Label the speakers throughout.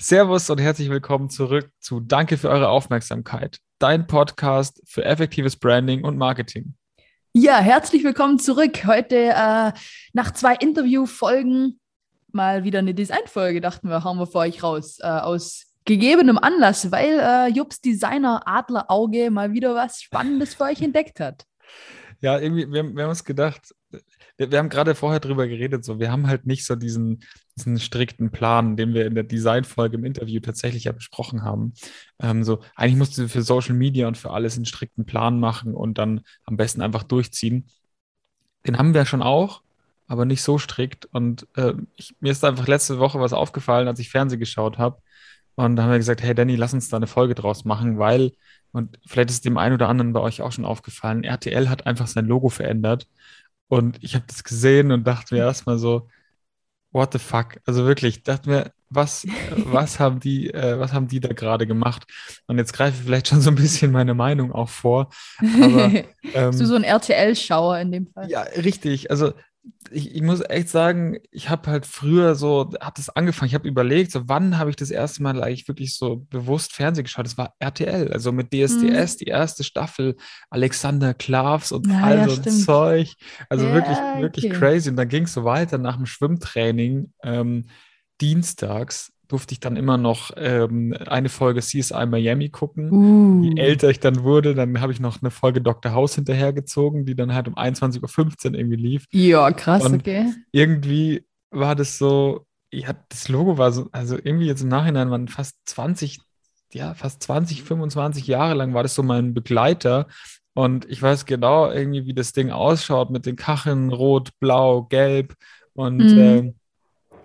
Speaker 1: Servus und herzlich willkommen zurück zu Danke für eure Aufmerksamkeit, dein Podcast für effektives Branding und Marketing.
Speaker 2: Ja, herzlich willkommen zurück. Heute äh, nach zwei Interviewfolgen mal wieder eine Designfolge, dachten wir, hauen wir für euch raus. Äh, aus gegebenem Anlass, weil äh, Jobs Designer Adlerauge mal wieder was Spannendes für euch entdeckt hat.
Speaker 1: Ja, irgendwie, wir, wir haben uns gedacht, wir, wir haben gerade vorher drüber geredet, so, wir haben halt nicht so diesen, diesen strikten Plan, den wir in der Designfolge im Interview tatsächlich ja besprochen haben. Ähm, so, eigentlich musst du für Social Media und für alles einen strikten Plan machen und dann am besten einfach durchziehen. Den haben wir schon auch, aber nicht so strikt. Und äh, ich, mir ist einfach letzte Woche was aufgefallen, als ich Fernsehen geschaut habe. Und da haben wir gesagt, hey Danny, lass uns da eine Folge draus machen, weil, und vielleicht ist dem einen oder anderen bei euch auch schon aufgefallen, RTL hat einfach sein Logo verändert. Und ich habe das gesehen und dachte mir erstmal so, what the fuck? Also wirklich, dachte mir, was, was haben die, äh, was haben die da gerade gemacht? Und jetzt greife ich vielleicht schon so ein bisschen meine Meinung auch vor.
Speaker 2: Aber, ähm, Bist du so ein RTL-Schauer in dem Fall?
Speaker 1: Ja, richtig. Also ich, ich muss echt sagen, ich habe halt früher so, habe das angefangen, ich habe überlegt, so wann habe ich das erste Mal eigentlich wirklich so bewusst Fernsehen geschaut? Das war RTL, also mit DSDS, mhm. die erste Staffel, Alexander Klavs und ja, all so ja, Zeug. Also ja, wirklich, wirklich okay. crazy. Und dann ging es so weiter nach dem Schwimmtraining ähm, dienstags durfte ich dann immer noch ähm, eine Folge CSI Miami gucken. Uh. Je älter ich dann wurde, dann habe ich noch eine Folge Dr. House hinterhergezogen, die dann halt um 21.15 Uhr irgendwie lief.
Speaker 2: Ja, krass,
Speaker 1: Und
Speaker 2: okay.
Speaker 1: Irgendwie war das so, ja, das Logo war so, also irgendwie jetzt im Nachhinein waren fast 20, ja, fast 20, 25 Jahre lang war das so mein Begleiter. Und ich weiß genau irgendwie, wie das Ding ausschaut mit den Kacheln, rot, blau, gelb. Und mm. äh,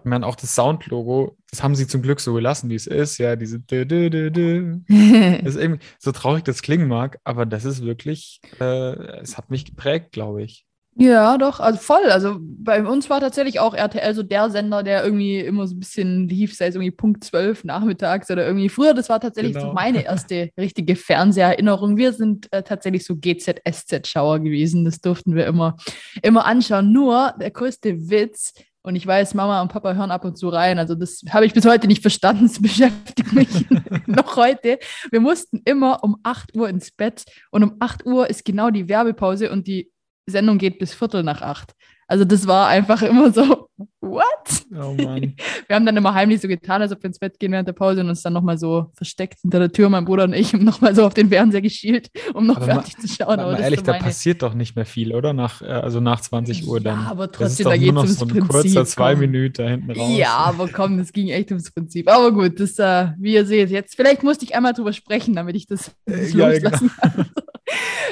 Speaker 1: ich meine, auch das Soundlogo, das haben sie zum Glück so gelassen, wie es ist. Ja, diese dü, dü, dü. das ist irgendwie so traurig das klingen mag, aber das ist wirklich, äh, es hat mich geprägt, glaube ich.
Speaker 2: Ja, doch, also voll. Also bei uns war tatsächlich auch RTL so der Sender, der irgendwie immer so ein bisschen lief, sei es irgendwie Punkt 12 nachmittags oder irgendwie früher. Das war tatsächlich genau. so meine erste richtige Fernseherinnerung. Wir sind äh, tatsächlich so GZSZ-Schauer gewesen. Das durften wir immer, immer anschauen. Nur der größte Witz, und ich weiß, Mama und Papa hören ab und zu rein. Also das habe ich bis heute nicht verstanden. Das beschäftigt mich noch heute. Wir mussten immer um 8 Uhr ins Bett und um 8 Uhr ist genau die Werbepause und die Sendung geht bis Viertel nach acht. Also das war einfach immer so, what? Oh Mann. Wir haben dann immer heimlich so getan, als ob wir ins Bett gehen während der Pause und uns dann nochmal so versteckt hinter der Tür, mein Bruder und ich, und nochmal so auf den Fernseher geschielt, um noch aber fertig mal, zu schauen.
Speaker 1: Aber ehrlich, so da passiert doch nicht mehr viel, oder? Nach, äh, also nach 20 Uhr dann.
Speaker 2: Ja, aber trotzdem, da geht es ums so ein Prinzip.
Speaker 1: kurzer zwei Minuten da hinten raus.
Speaker 2: Ja, aber komm, das ging echt ums Prinzip. Aber gut, das, äh, wie ihr seht, jetzt, vielleicht musste ich einmal drüber sprechen, damit ich das, das ja, loslassen genau. kann.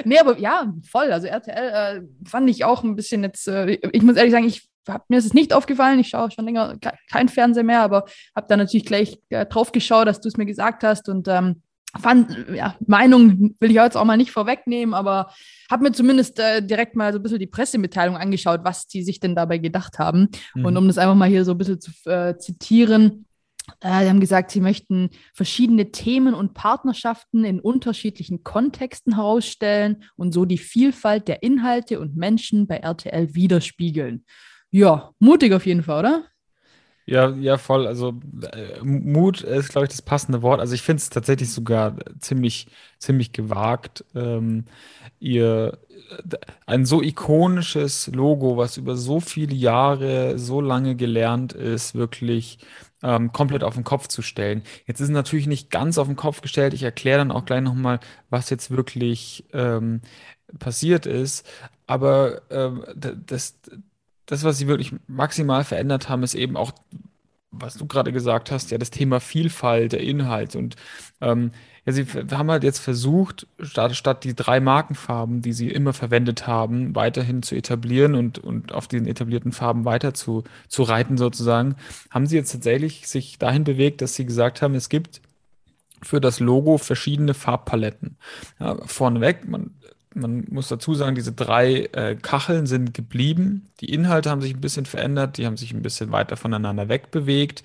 Speaker 2: nee, aber ja, voll. Also RTL äh, fand ich auch ein bisschen jetzt, äh, ich muss ehrlich sagen, ich hab, mir ist es nicht aufgefallen. Ich schaue schon länger kein Fernseher mehr, aber habe da natürlich gleich äh, drauf geschaut, dass du es mir gesagt hast und ähm, fand, ja, Meinung will ich jetzt auch mal nicht vorwegnehmen, aber habe mir zumindest äh, direkt mal so ein bisschen die Pressemitteilung angeschaut, was die sich denn dabei gedacht haben. Mhm. Und um das einfach mal hier so ein bisschen zu äh, zitieren, Sie haben gesagt, Sie möchten verschiedene Themen und Partnerschaften in unterschiedlichen Kontexten herausstellen und so die Vielfalt der Inhalte und Menschen bei RTL widerspiegeln. Ja, mutig auf jeden Fall, oder?
Speaker 1: Ja, ja, voll. Also äh, Mut ist, glaube ich, das passende Wort. Also ich finde es tatsächlich sogar ziemlich, ziemlich gewagt, ähm, ihr ein so ikonisches Logo, was über so viele Jahre, so lange gelernt ist, wirklich ähm, komplett auf den Kopf zu stellen. Jetzt ist es natürlich nicht ganz auf den Kopf gestellt. Ich erkläre dann auch gleich nochmal, was jetzt wirklich ähm, passiert ist. Aber ähm, das, das, was sie wirklich maximal verändert haben, ist eben auch, was du gerade gesagt hast, ja, das Thema Vielfalt der Inhalt. Und ähm, ja, sie haben halt jetzt versucht, statt, statt die drei Markenfarben, die sie immer verwendet haben, weiterhin zu etablieren und, und auf diesen etablierten Farben weiter zu, zu reiten sozusagen, haben sie jetzt tatsächlich sich dahin bewegt, dass sie gesagt haben, es gibt für das Logo verschiedene Farbpaletten. Ja, vorneweg, man man muss dazu sagen, diese drei äh, Kacheln sind geblieben. Die Inhalte haben sich ein bisschen verändert, die haben sich ein bisschen weiter voneinander wegbewegt.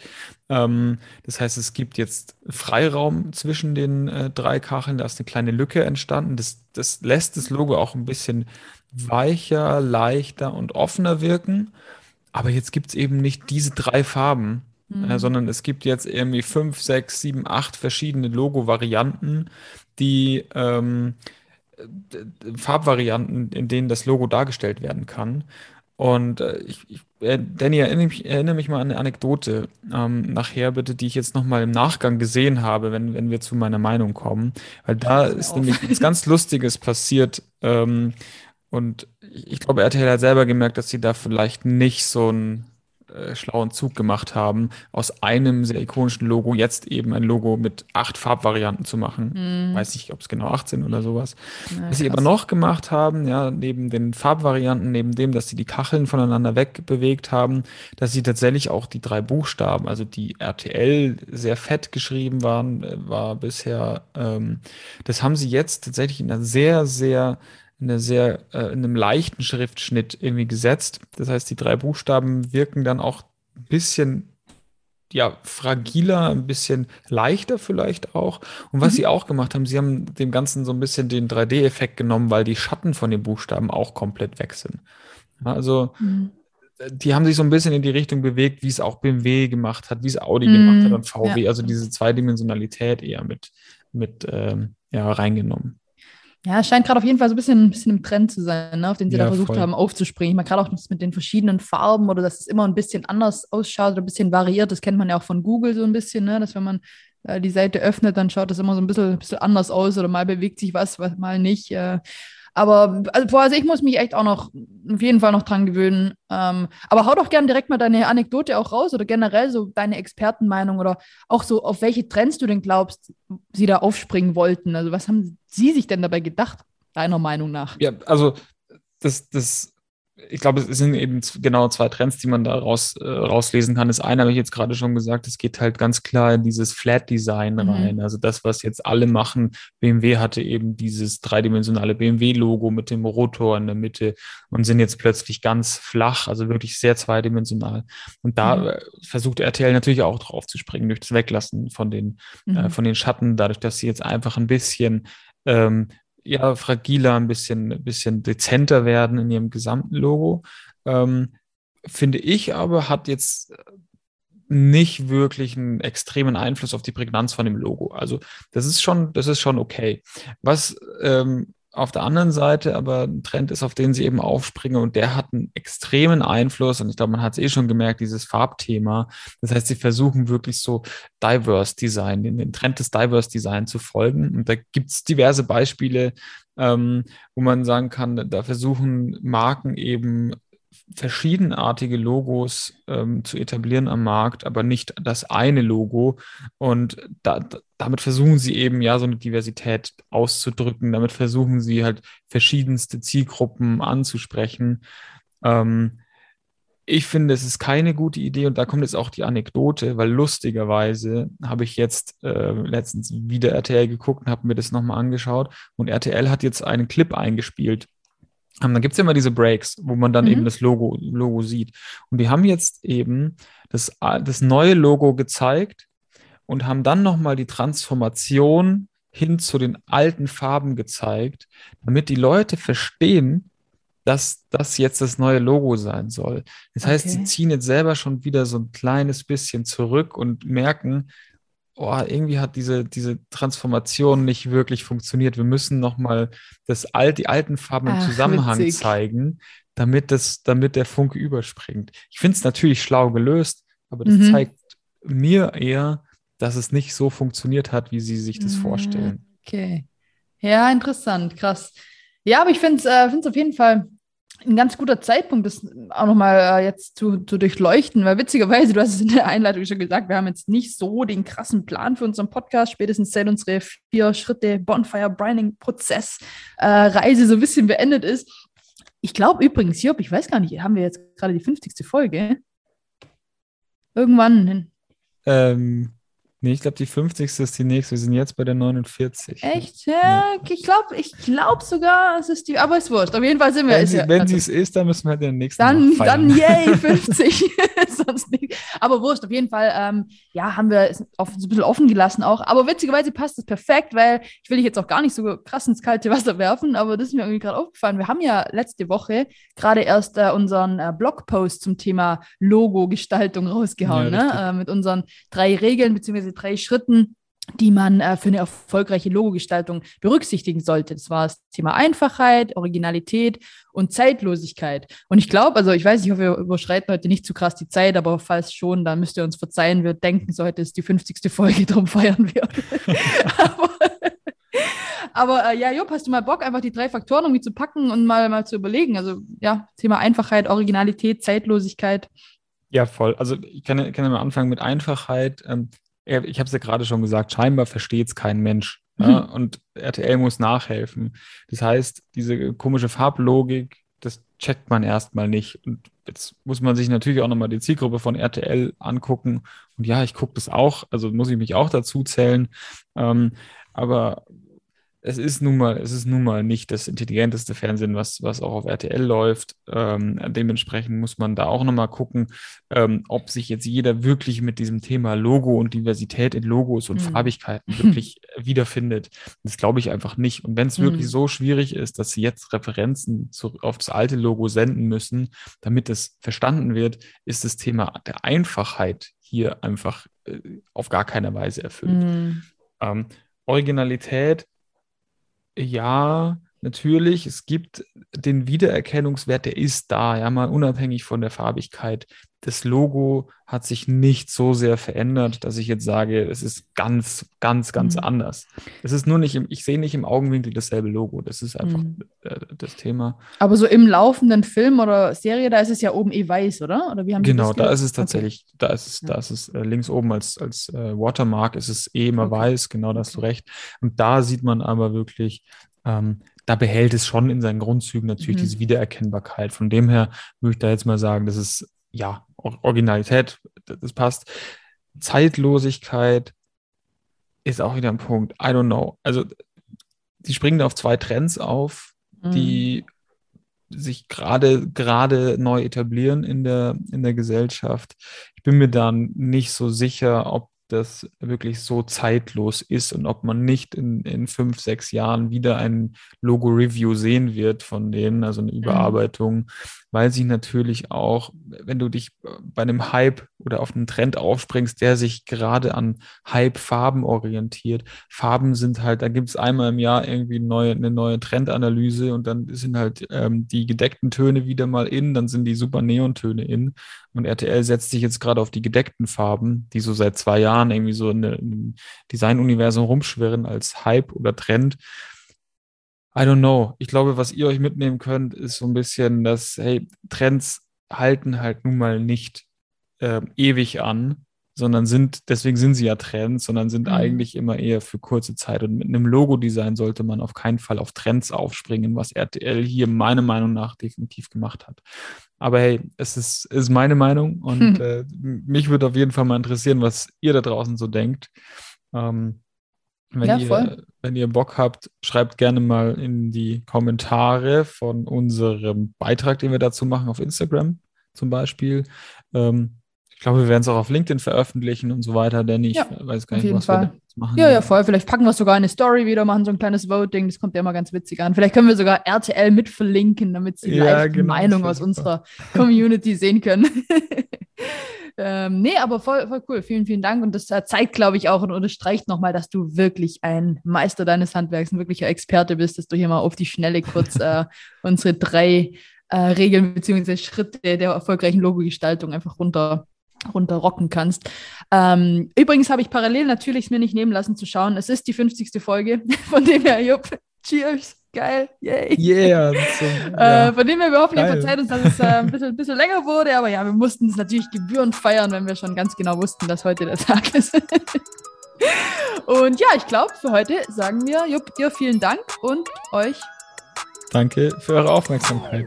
Speaker 1: Ähm, das heißt, es gibt jetzt Freiraum zwischen den äh, drei Kacheln, da ist eine kleine Lücke entstanden. Das, das lässt das Logo auch ein bisschen weicher, leichter und offener wirken. Aber jetzt gibt es eben nicht diese drei Farben, mhm. äh, sondern es gibt jetzt irgendwie fünf, sechs, sieben, acht verschiedene Logo-Varianten, die ähm, Farbvarianten, in denen das Logo dargestellt werden kann. Und äh, ich, ich, äh, Danny, erinnere mich, erinnere mich mal an eine Anekdote ähm, nachher bitte, die ich jetzt nochmal im Nachgang gesehen habe, wenn, wenn wir zu meiner Meinung kommen. Weil da ist auf. nämlich was ganz Lustiges passiert. Ähm, und ich glaube, RTL hat selber gemerkt, dass sie da vielleicht nicht so ein äh, schlauen Zug gemacht haben, aus einem sehr ikonischen Logo jetzt eben ein Logo mit acht Farbvarianten zu machen. Mhm. Weiß nicht, ob es genau acht sind oder sowas. Ja, Was sie aber noch gemacht haben, ja, neben den Farbvarianten, neben dem, dass sie die Kacheln voneinander wegbewegt haben, dass sie tatsächlich auch die drei Buchstaben, also die RTL sehr fett geschrieben waren, äh, war bisher, ähm, das haben sie jetzt tatsächlich in einer sehr, sehr in, einer sehr, äh, in einem leichten Schriftschnitt irgendwie gesetzt. Das heißt, die drei Buchstaben wirken dann auch ein bisschen ja, fragiler, ein bisschen leichter vielleicht auch. Und was mhm. sie auch gemacht haben, sie haben dem Ganzen so ein bisschen den 3D-Effekt genommen, weil die Schatten von den Buchstaben auch komplett weg sind. Also mhm. die haben sich so ein bisschen in die Richtung bewegt, wie es auch BMW gemacht hat, wie es Audi mhm. gemacht hat und VW, ja. also diese Zweidimensionalität eher mit, mit ähm, ja, reingenommen.
Speaker 2: Ja, es scheint gerade auf jeden Fall so ein bisschen, ein bisschen im Trend zu sein, ne, auf den sie ja, da versucht voll. haben aufzuspringen. Ich meine, gerade auch mit den verschiedenen Farben oder dass es immer ein bisschen anders ausschaut oder ein bisschen variiert. Das kennt man ja auch von Google so ein bisschen, ne, dass wenn man äh, die Seite öffnet, dann schaut das immer so ein bisschen, ein bisschen anders aus oder mal bewegt sich was, was mal nicht. Äh, aber also, also ich muss mich echt auch noch auf jeden Fall noch dran gewöhnen. Ähm, aber hau doch gerne direkt mal deine Anekdote auch raus oder generell so deine Expertenmeinung oder auch so, auf welche Trends du denn glaubst, sie da aufspringen wollten. Also was haben sie sich denn dabei gedacht, deiner Meinung nach?
Speaker 1: Ja, also das, das ich glaube, es sind eben genau zwei Trends, die man da raus, äh, rauslesen kann. Das eine habe ich jetzt gerade schon gesagt, es geht halt ganz klar in dieses Flat-Design mhm. rein. Also das, was jetzt alle machen. BMW hatte eben dieses dreidimensionale BMW-Logo mit dem Rotor in der Mitte und sind jetzt plötzlich ganz flach, also wirklich sehr zweidimensional. Und da mhm. Äh, versucht RTL natürlich auch drauf zu springen, durch das Weglassen von den, äh, mhm. äh, von den Schatten, dadurch, dass sie jetzt einfach ein bisschen ähm, ja fragiler, ein bisschen, ein bisschen dezenter werden in ihrem gesamten Logo. Ähm, finde ich aber, hat jetzt nicht wirklich einen extremen Einfluss auf die Prägnanz von dem Logo. Also das ist schon, das ist schon okay. Was ähm, auf der anderen Seite aber ein Trend ist, auf den sie eben aufspringen und der hat einen extremen Einfluss und ich glaube, man hat es eh schon gemerkt, dieses Farbthema. Das heißt, sie versuchen wirklich so Diverse Design, den, den Trend des Diverse Design zu folgen und da gibt es diverse Beispiele, ähm, wo man sagen kann, da versuchen Marken eben verschiedenartige Logos ähm, zu etablieren am Markt, aber nicht das eine Logo. Und da, damit versuchen sie eben ja so eine Diversität auszudrücken. Damit versuchen sie halt verschiedenste Zielgruppen anzusprechen. Ähm, ich finde, es ist keine gute Idee und da kommt jetzt auch die Anekdote, weil lustigerweise habe ich jetzt äh, letztens wieder RTL geguckt und habe mir das nochmal angeschaut und RTL hat jetzt einen Clip eingespielt dann gibt es ja immer diese Breaks, wo man dann mhm. eben das Logo, Logo sieht. Und die haben jetzt eben das, das neue Logo gezeigt und haben dann nochmal die Transformation hin zu den alten Farben gezeigt, damit die Leute verstehen, dass das jetzt das neue Logo sein soll. Das okay. heißt, sie ziehen jetzt selber schon wieder so ein kleines bisschen zurück und merken, oh, irgendwie hat diese, diese Transformation nicht wirklich funktioniert. Wir müssen nochmal das Al die alten Farben im Zusammenhang witzig. zeigen, damit, das, damit der Funke überspringt. Ich finde es natürlich schlau gelöst, aber das mhm. zeigt mir eher, dass es nicht so funktioniert hat, wie sie sich das mhm. vorstellen.
Speaker 2: Okay. Ja, interessant, krass. Ja, aber ich finde es äh, auf jeden Fall ein ganz guter Zeitpunkt, das auch nochmal äh, jetzt zu, zu durchleuchten, weil witzigerweise, du hast es in der Einleitung schon gesagt, wir haben jetzt nicht so den krassen Plan für unseren Podcast, spätestens seit unsere vier Schritte Bonfire Brining Prozess äh, Reise so ein bisschen beendet ist. Ich glaube übrigens, Job, ich weiß gar nicht, haben wir jetzt gerade die 50. Folge? Irgendwann hin.
Speaker 1: Ähm, Nee, ich glaube, die 50. ist die nächste. Wir sind jetzt bei der 49.
Speaker 2: Echt? Ja, ja. ich glaube ich glaub sogar, es ist die, aber es ist wurscht. Auf jeden Fall sind wir.
Speaker 1: Wenn sie
Speaker 2: ja,
Speaker 1: also, es ist, dann müssen wir halt den nächsten
Speaker 2: Dann, dann yay, 50. Sonst nicht. Aber wurscht, auf jeden Fall, ähm, ja, haben wir es auf, so ein bisschen offen gelassen auch. Aber witzigerweise passt es perfekt, weil ich will dich jetzt auch gar nicht so krass ins kalte Wasser werfen, aber das ist mir irgendwie gerade aufgefallen. Wir haben ja letzte Woche gerade erst äh, unseren äh, Blogpost zum Thema Logo-Gestaltung rausgehauen, ja, ne? Äh, mit unseren drei Regeln bzw. drei Schritten, die man äh, für eine erfolgreiche Logogestaltung berücksichtigen sollte. Das war das Thema Einfachheit, Originalität und Zeitlosigkeit. Und ich glaube, also ich weiß, ich hoffe, wir überschreiten heute nicht zu krass die Zeit, aber falls schon, dann müsst ihr uns verzeihen. Wir denken, so heute ist die 50. Folge, darum feiern wir. aber aber äh, ja, Jupp, hast du mal Bock, einfach die drei Faktoren irgendwie zu packen und mal, mal zu überlegen? Also ja, Thema Einfachheit, Originalität, Zeitlosigkeit.
Speaker 1: Ja, voll. Also ich kann, kann ja mal anfangen mit Einfachheit. Ähm, ich habe es ja gerade schon gesagt, scheinbar versteht es kein Mensch. Mhm. Ja, und RTL muss nachhelfen. Das heißt, diese komische Farblogik, das checkt man erstmal nicht. Und jetzt muss man sich natürlich auch nochmal die Zielgruppe von RTL angucken. Und ja, ich gucke das auch, also muss ich mich auch dazu zählen. Ähm, aber es ist nun mal, es ist nun mal nicht das intelligenteste Fernsehen, was, was auch auf RTL läuft. Ähm, dementsprechend muss man da auch nochmal gucken, ähm, ob sich jetzt jeder wirklich mit diesem Thema Logo und Diversität in Logos und mhm. Farbigkeiten wirklich wiederfindet. Das glaube ich einfach nicht. Und wenn es mhm. wirklich so schwierig ist, dass sie jetzt Referenzen zu, auf das alte Logo senden müssen, damit es verstanden wird, ist das Thema der Einfachheit hier einfach äh, auf gar keine Weise erfüllt. Mhm. Ähm, Originalität ja, natürlich, es gibt den Wiedererkennungswert, der ist da, ja, mal unabhängig von der Farbigkeit. Das Logo hat sich nicht so sehr verändert, dass ich jetzt sage, es ist ganz, ganz, ganz mhm. anders. Es ist nur nicht, im, ich sehe nicht im Augenwinkel dasselbe Logo. Das ist einfach mhm. äh, das Thema.
Speaker 2: Aber so im laufenden Film oder Serie, da ist es ja oben eh weiß, oder? Oder
Speaker 1: wie haben Genau, da ist es tatsächlich, okay. da ist es, da ist es äh, links oben als, als äh, Watermark, ist es eh immer okay. weiß, genau, da hast du recht. Und da sieht man aber wirklich, ähm, da behält es schon in seinen Grundzügen natürlich mhm. diese Wiedererkennbarkeit. Von dem her würde ich da jetzt mal sagen, das ist ja Originalität, das passt. Zeitlosigkeit ist auch wieder ein Punkt. I don't know. Also, die springen auf zwei Trends auf, mhm. die sich gerade gerade neu etablieren in der in der Gesellschaft. Ich bin mir dann nicht so sicher, ob das wirklich so zeitlos ist und ob man nicht in, in fünf, sechs Jahren wieder ein Logo-Review sehen wird von denen, also eine mhm. Überarbeitung, mhm. weil sie natürlich auch, wenn du dich bei einem Hype oder auf einen Trend aufspringst, der sich gerade an Hype-Farben orientiert. Farben sind halt, da gibt es einmal im Jahr irgendwie neue, eine neue Trendanalyse und dann sind halt ähm, die gedeckten Töne wieder mal in, dann sind die super Neontöne in. Und RTL setzt sich jetzt gerade auf die gedeckten Farben, die so seit zwei Jahren irgendwie so in einem Designuniversum rumschwirren als Hype oder Trend. I don't know. Ich glaube, was ihr euch mitnehmen könnt, ist so ein bisschen, dass, hey, Trends halten halt nun mal nicht äh, ewig an, sondern sind, deswegen sind sie ja Trends, sondern sind mhm. eigentlich immer eher für kurze Zeit. Und mit einem Logo-Design sollte man auf keinen Fall auf Trends aufspringen, was RTL hier meiner Meinung nach definitiv gemacht hat. Aber hey, es ist, ist meine Meinung und hm. äh, mich würde auf jeden Fall mal interessieren, was ihr da draußen so denkt. Ähm, wenn, ja, ihr, wenn ihr Bock habt, schreibt gerne mal in die Kommentare von unserem Beitrag, den wir dazu machen auf Instagram zum Beispiel. Ähm, ich glaube, wir werden es auch auf LinkedIn veröffentlichen und so weiter, denn ich ja, weiß gar nicht, was Fall. wir
Speaker 2: machen. Ja, ja, voll. Vielleicht packen wir es sogar in eine Story wieder, machen so ein kleines Voting. Das kommt ja immer ganz witzig an. Vielleicht können wir sogar RTL mit verlinken, damit sie ja, live die genau, Meinung aus super. unserer Community sehen können. ähm, nee, aber voll, voll cool. Vielen, vielen Dank. Und das äh, zeigt, glaube ich, auch und unterstreicht nochmal, dass du wirklich ein Meister deines Handwerks, ein wirklicher Experte bist, dass du hier mal auf die Schnelle kurz äh, unsere drei äh, Regeln bzw. Schritte der erfolgreichen Logo-Gestaltung einfach runter runterrocken kannst. Ähm, übrigens habe ich parallel natürlich mir nicht nehmen lassen zu schauen. Es ist die 50. Folge, von dem her, Jupp, cheers, geil, yay. Yeah. So, ja. äh, von dem her, wir hoffen, ihr verzeiht uns, dass es äh, ein, bisschen, ein bisschen länger wurde, aber ja, wir mussten es natürlich gebührend feiern, wenn wir schon ganz genau wussten, dass heute der Tag ist. und ja, ich glaube, für heute sagen wir, Jupp, ihr vielen Dank und euch.
Speaker 1: Danke für eure Aufmerksamkeit.